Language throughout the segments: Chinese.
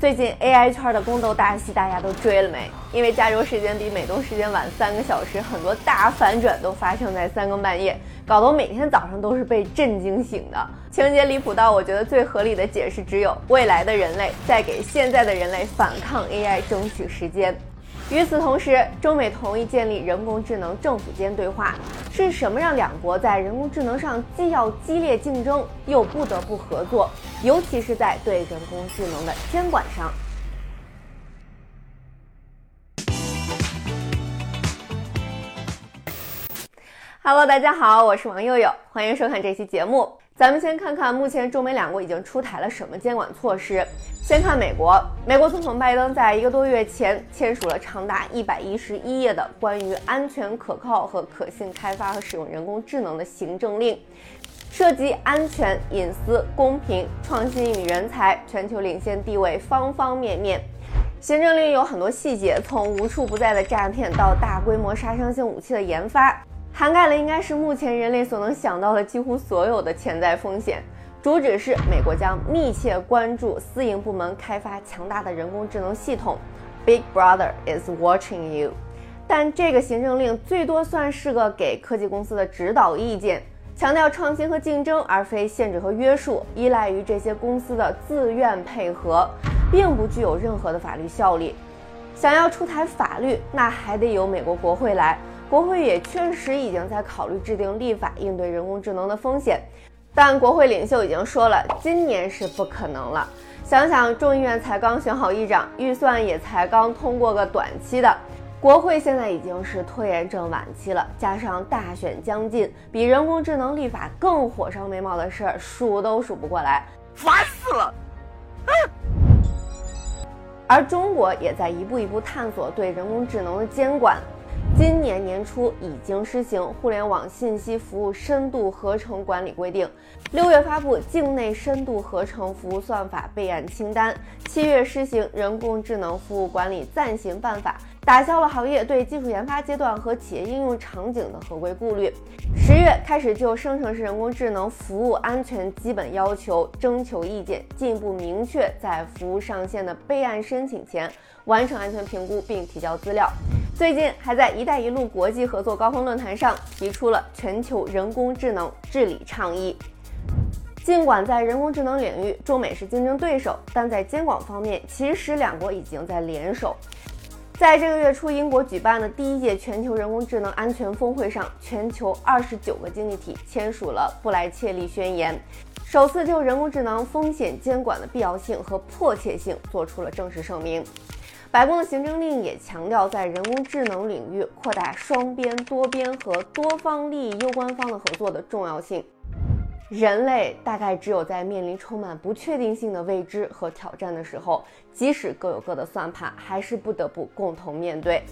最近 AI 圈的宫斗大戏，大家都追了没？因为加州时间比美东时间晚三个小时，很多大反转都发生在三更半夜，搞得我每天早上都是被震惊醒的。情节离谱到我觉得最合理的解释只有未来的人类在给现在的人类反抗 AI 争取时间。与此同时，中美同意建立人工智能政府间对话。是什么让两国在人工智能上既要激烈竞争，又不得不合作？尤其是在对人工智能的监管上。Hello，大家好，我是王佑佑，欢迎收看这期节目。咱们先看看目前中美两国已经出台了什么监管措施。先看美国，美国总统拜登在一个多月前签署了长达一百一十一页的关于安全、可靠和可信开发和使用人工智能的行政令，涉及安全、隐私、公平、创新与人才、全球领先地位方方面面。行政令有很多细节，从无处不在的诈骗到大规模杀伤性武器的研发。涵盖了应该是目前人类所能想到的几乎所有的潜在风险。主旨是美国将密切关注私营部门开发强大的人工智能系统，Big Brother is watching you。但这个行政令最多算是个给科技公司的指导意见，强调创新和竞争，而非限制和约束，依赖于这些公司的自愿配合，并不具有任何的法律效力。想要出台法律，那还得由美国国会来。国会也确实已经在考虑制定立法应对人工智能的风险，但国会领袖已经说了，今年是不可能了。想想众议院才刚选好议长，预算也才刚通过个短期的，国会现在已经是拖延症晚期了。加上大选将近，比人工智能立法更火烧眉毛的事儿数都数不过来，烦死了。而中国也在一步一步探索对人工智能的监管。今年年初已经施行《互联网信息服务深度合成管理规定》，六月发布《境内深度合成服务算法备案清单》，七月施行《人工智能服务管理暂行办法》，打消了行业对技术研发阶段和企业应用场景的合规顾虑。十月开始就生成式人工智能服务安全基本要求征求意见，进一步明确在服务上线的备案申请前完成安全评估并提交资料。最近还在“一带一路”国际合作高峰论坛上提出了全球人工智能治理倡议。尽管在人工智能领域中美是竞争对手，但在监管方面，其实两国已经在联手。在这个月初，英国举办的第一届全球人工智能安全峰会上，全球二十九个经济体签署了布莱切利宣言，首次就人工智能风险监管的必要性和迫切性做出了正式声明。白宫的行政令也强调，在人工智能领域扩大双边、多边和多方利益攸关方的合作的重要性。人类大概只有在面临充满不确定性的未知和挑战的时候，即使各有各的算盘，还是不得不共同面对。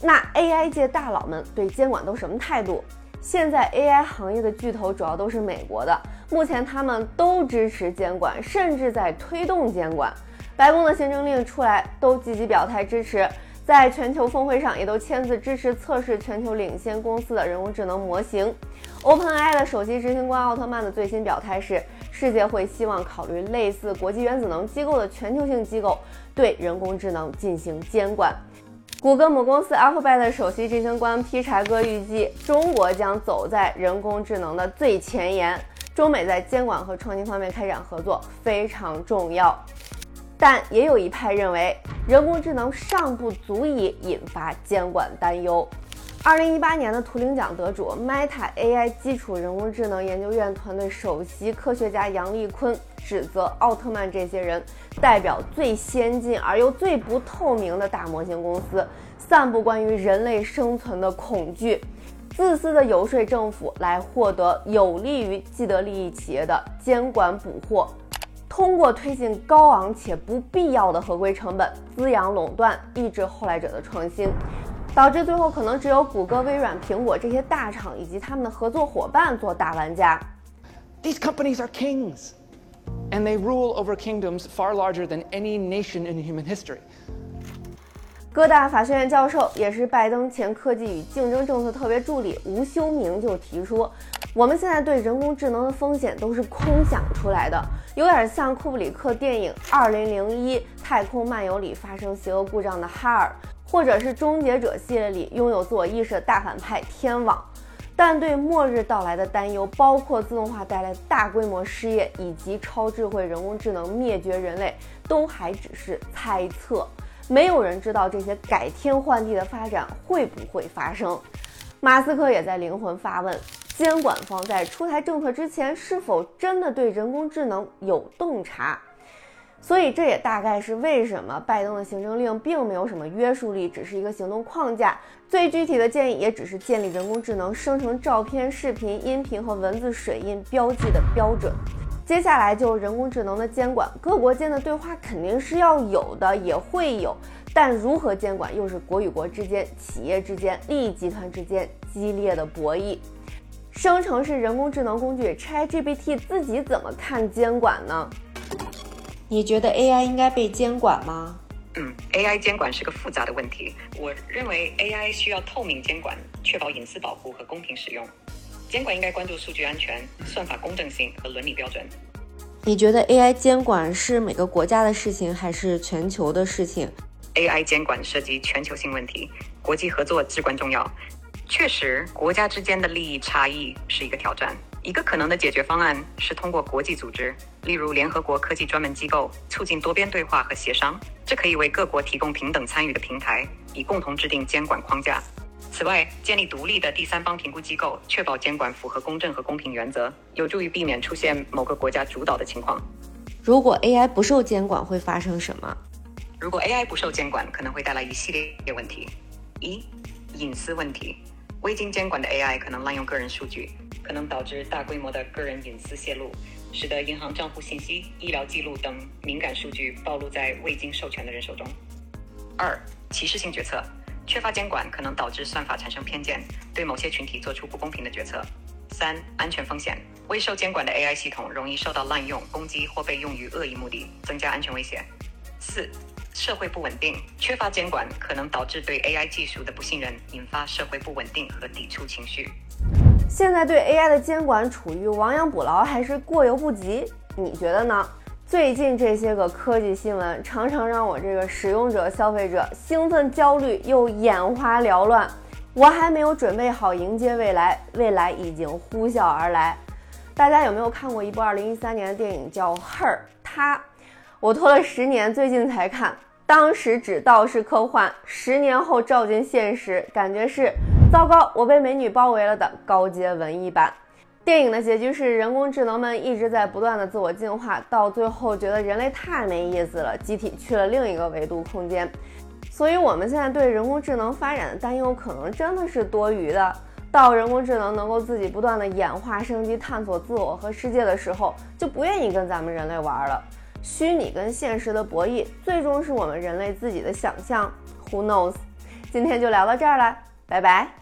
那 AI 界大佬们对监管都什么态度？现在 AI 行业的巨头主要都是美国的，目前他们都支持监管，甚至在推动监管。白宫的行政令出来，都积极表态支持，在全球峰会上也都签字支持测试全球领先公司的人工智能模型。OpenAI 的首席执行官奥特曼的最新表态是，世界会希望考虑类似国际原子能机构的全球性机构对人工智能进行监管。谷歌母公司 Alphabet 的首席执行官劈柴哥预计，中国将走在人工智能的最前沿，中美在监管和创新方面开展合作非常重要。但也有一派认为，人工智能尚不足以引发监管担忧。二零一八年的图灵奖得主，Meta AI 基础人工智能研究院团队首席科学家杨立坤指责奥特曼这些人代表最先进而又最不透明的大模型公司，散布关于人类生存的恐惧，自私的游说政府来获得有利于既得利益企业的监管捕获。通过推进高昂且不必要的合规成本，滋养垄断，抑制后来者的创新，导致最后可能只有谷歌、微软、苹果这些大厂以及他们的合作伙伴做大玩家。These companies are kings, and they rule over kingdoms far larger than any nation in human history. 哥大法学院教授，也是拜登前科技与竞争政策特别助理吴修明就提出，我们现在对人工智能的风险都是空想出来的，有点像库布里克电影《二零零一太空漫游》里发生邪恶故障的哈尔，或者是《终结者》系列里拥有自我意识的大反派天网。但对末日到来的担忧，包括自动化带来大规模失业以及超智慧人工智能灭绝人类，都还只是猜测。没有人知道这些改天换地的发展会不会发生。马斯克也在灵魂发问。监管方在出台政策之前，是否真的对人工智能有洞察？所以这也大概是为什么拜登的行政令并没有什么约束力，只是一个行动框架。最具体的建议也只是建立人工智能生成照片、视频、音频和文字水印标记的标准。接下来就是人工智能的监管，各国间的对话肯定是要有的，也会有，但如何监管又是国与国之间、企业之间、利益集团之间激烈的博弈。生成式人工智能工具 ChatGPT 自己怎么看监管呢？你觉得 AI 应该被监管吗？嗯，AI 监管是个复杂的问题。我认为 AI 需要透明监管，确保隐私保护和公平使用。监管应该关注数据安全、算法公正性和伦理标准。你觉得 AI 监管是每个国家的事情，还是全球的事情？AI 监管涉及全球性问题，国际合作至关重要。确实，国家之间的利益差异是一个挑战。一个可能的解决方案是通过国际组织，例如联合国科技专门机构，促进多边对话和协商。这可以为各国提供平等参与的平台，以共同制定监管框架。此外，建立独立的第三方评估机构，确保监管符合公正和公平原则，有助于避免出现某个国家主导的情况。如果 AI 不受监管，会发生什么？如果 AI 不受监管，可能会带来一系列问题。一、隐私问题。未经监管的 AI 可能滥用个人数据，可能导致大规模的个人隐私泄露，使得银行账户信息、医疗记录等敏感数据暴露在未经授权的人手中。二、歧视性决策，缺乏监管可能导致算法产生偏见，对某些群体做出不公平的决策。三、安全风险，未受监管的 AI 系统容易受到滥用、攻击或被用于恶意目的，增加安全威胁。四。社会不稳定，缺乏监管可能导致对 AI 技术的不信任，引发社会不稳定和抵触情绪。现在对 AI 的监管处于亡羊补牢还是过犹不及？你觉得呢？最近这些个科技新闻常常让我这个使用者、消费者兴奋、焦虑又眼花缭乱。我还没有准备好迎接未来，未来已经呼啸而来。大家有没有看过一部2013年的电影叫《Her》？她。我拖了十年，最近才看。当时只道是科幻，十年后照进现实，感觉是糟糕，我被美女包围了的高阶文艺版。电影的结局是，人工智能们一直在不断的自我进化，到最后觉得人类太没意思了，集体去了另一个维度空间。所以，我们现在对人工智能发展的担忧，可能真的是多余的。到人工智能能够自己不断的演化升级、探索自我和世界的时候，就不愿意跟咱们人类玩了。虚拟跟现实的博弈，最终是我们人类自己的想象。Who knows？今天就聊到这儿了，拜拜。